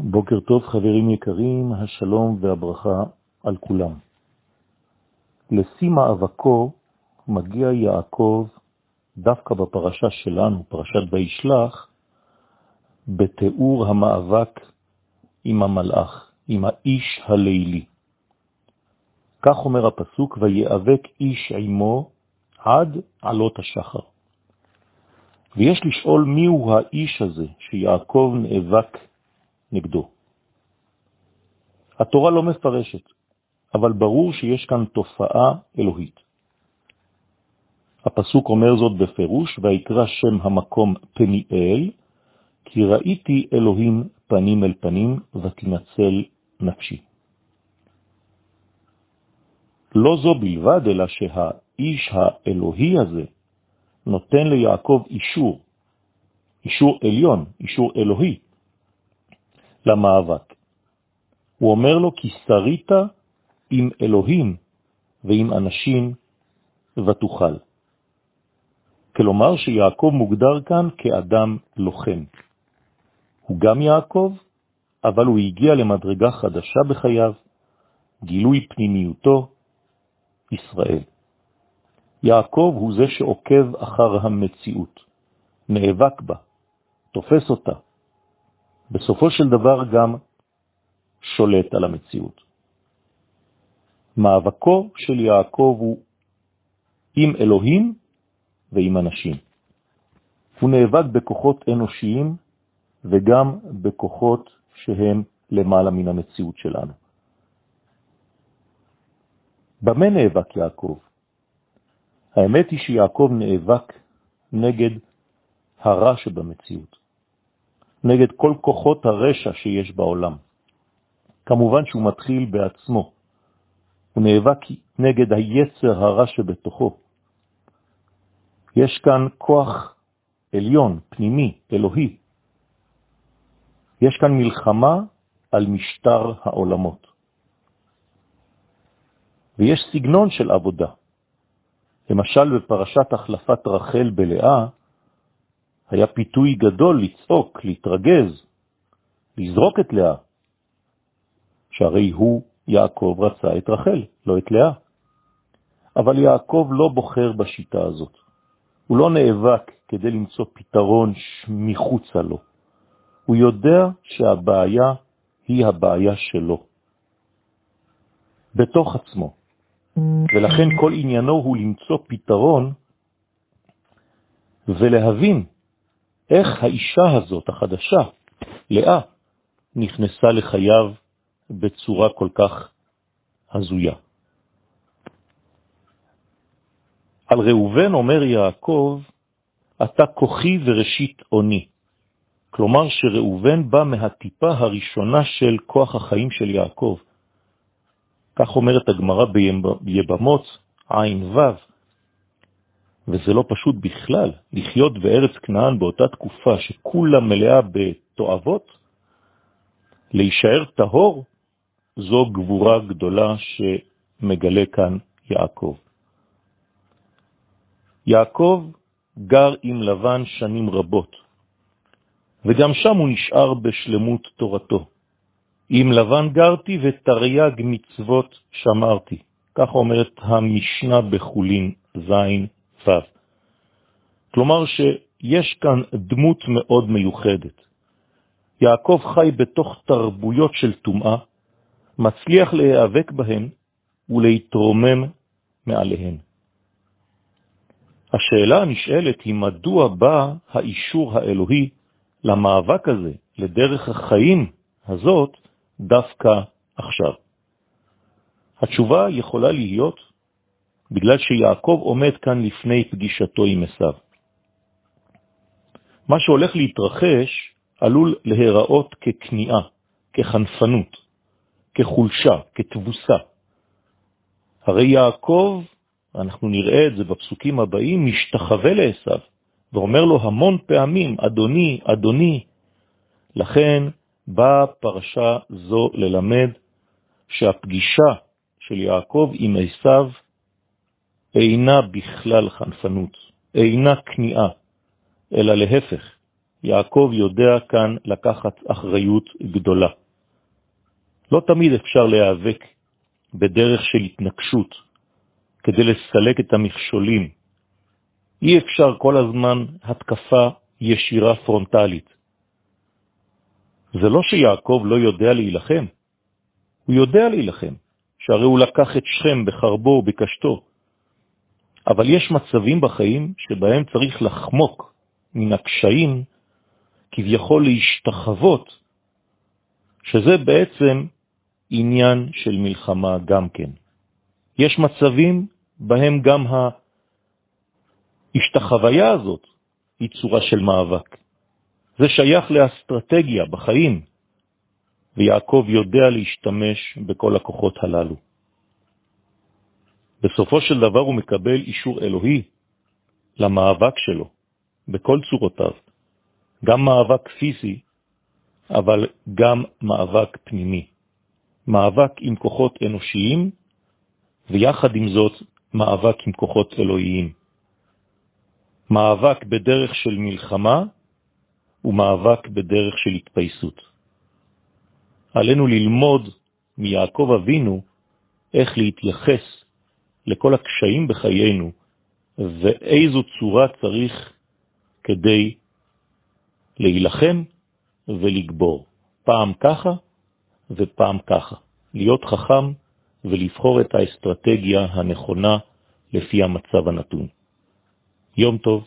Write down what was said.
בוקר טוב חברים יקרים, השלום והברכה על כולם. לשיא מאבקו מגיע יעקב דווקא בפרשה שלנו, פרשת וישלח, בתיאור המאבק עם המלאך, עם האיש הלילי. כך אומר הפסוק, ויאבק איש עמו עד עלות השחר. ויש לשאול מיהו האיש הזה שיעקב נאבק נגדו. התורה לא מפרשת, אבל ברור שיש כאן תופעה אלוהית. הפסוק אומר זאת בפירוש, ויקרא שם המקום פניאל, כי ראיתי אלוהים פנים אל פנים ותנצל נפשי. לא זו בלבד, אלא שהאיש האלוהי הזה נותן ליעקב אישור, אישור עליון, אישור אלוהי, למאבק. הוא אומר לו, כי שרית עם אלוהים ועם אנשים ותוכל. כלומר שיעקב מוגדר כאן כאדם לוחם. הוא גם יעקב, אבל הוא הגיע למדרגה חדשה בחייו, גילוי פנימיותו, ישראל. יעקב הוא זה שעוקב אחר המציאות, נאבק בה, תופס אותה, בסופו של דבר גם שולט על המציאות. מאבקו של יעקב הוא עם אלוהים ועם אנשים. הוא נאבק בכוחות אנושיים וגם בכוחות שהם למעלה מן המציאות שלנו. במה נאבק יעקב? האמת היא שיעקב נאבק נגד הרע שבמציאות. נגד כל כוחות הרשע שיש בעולם. כמובן שהוא מתחיל בעצמו. הוא נאבק נגד היצר הרע שבתוכו. יש כאן כוח עליון, פנימי, אלוהי. יש כאן מלחמה על משטר העולמות. ויש סגנון של עבודה. למשל, בפרשת החלפת רחל בלאה, היה פיתוי גדול לצעוק, להתרגז, לזרוק את לאה, שהרי הוא, יעקב, רצה את רחל, לא את לאה. אבל יעקב לא בוחר בשיטה הזאת. הוא לא נאבק כדי למצוא פתרון מחוצה לו. הוא יודע שהבעיה היא הבעיה שלו, בתוך עצמו. ולכן כל עניינו הוא למצוא פתרון ולהבין איך האישה הזאת, החדשה, לאה, נכנסה לחייו בצורה כל כך הזויה. על ראובן אומר יעקב, אתה כוחי וראשית עוני. כלומר שראובן בא מהטיפה הראשונה של כוח החיים של יעקב. כך אומרת הגמרא ביבמות, עין ו', וזה לא פשוט בכלל, לחיות בארץ כנען באותה תקופה שכולה מלאה בתואבות, להישאר טהור, זו גבורה גדולה שמגלה כאן יעקב. יעקב גר עם לבן שנים רבות, וגם שם הוא נשאר בשלמות תורתו. עם לבן גרתי ותרי"ג מצוות שמרתי, כך אומרת המשנה בחולין זין ו'. כלומר שיש כאן דמות מאוד מיוחדת. יעקב חי בתוך תרבויות של טומאה, מצליח להיאבק בהן ולהתרומם מעליהן. השאלה הנשאלת היא מדוע בא האישור האלוהי למאבק הזה, לדרך החיים הזאת, דווקא עכשיו. התשובה יכולה להיות בגלל שיעקב עומד כאן לפני פגישתו עם עשיו. מה שהולך להתרחש עלול להיראות ככניעה, כחנפנות, כחולשה, כתבוסה. הרי יעקב, אנחנו נראה את זה בפסוקים הבאים, משתחווה לעשיו, ואומר לו המון פעמים, אדוני, אדוני. לכן באה פרשה זו ללמד שהפגישה של יעקב עם עשיו אינה בכלל חנפנות, אינה כניעה, אלא להפך, יעקב יודע כאן לקחת אחריות גדולה. לא תמיד אפשר להיאבק בדרך של התנגשות כדי לסלק את המכשולים. אי אפשר כל הזמן התקפה ישירה פרונטלית. זה לא שיעקב לא יודע להילחם, הוא יודע להילחם, שהרי הוא לקח את שכם בחרבו ובקשתו. אבל יש מצבים בחיים שבהם צריך לחמוק מן הקשיים, כביכול להשתחוות, שזה בעצם עניין של מלחמה גם כן. יש מצבים בהם גם ההשתחוויה הזאת היא צורה של מאבק. זה שייך לאסטרטגיה בחיים, ויעקב יודע להשתמש בכל הכוחות הללו. בסופו של דבר הוא מקבל אישור אלוהי למאבק שלו, בכל צורותיו, גם מאבק פיזי, אבל גם מאבק פנימי, מאבק עם כוחות אנושיים, ויחד עם זאת מאבק עם כוחות אלוהיים. מאבק בדרך של מלחמה ומאבק בדרך של התפייסות. עלינו ללמוד מיעקב אבינו איך להתייחס לכל הקשיים בחיינו ואיזו צורה צריך כדי להילחם ולגבור, פעם ככה ופעם ככה, להיות חכם ולבחור את האסטרטגיה הנכונה לפי המצב הנתון. יום טוב.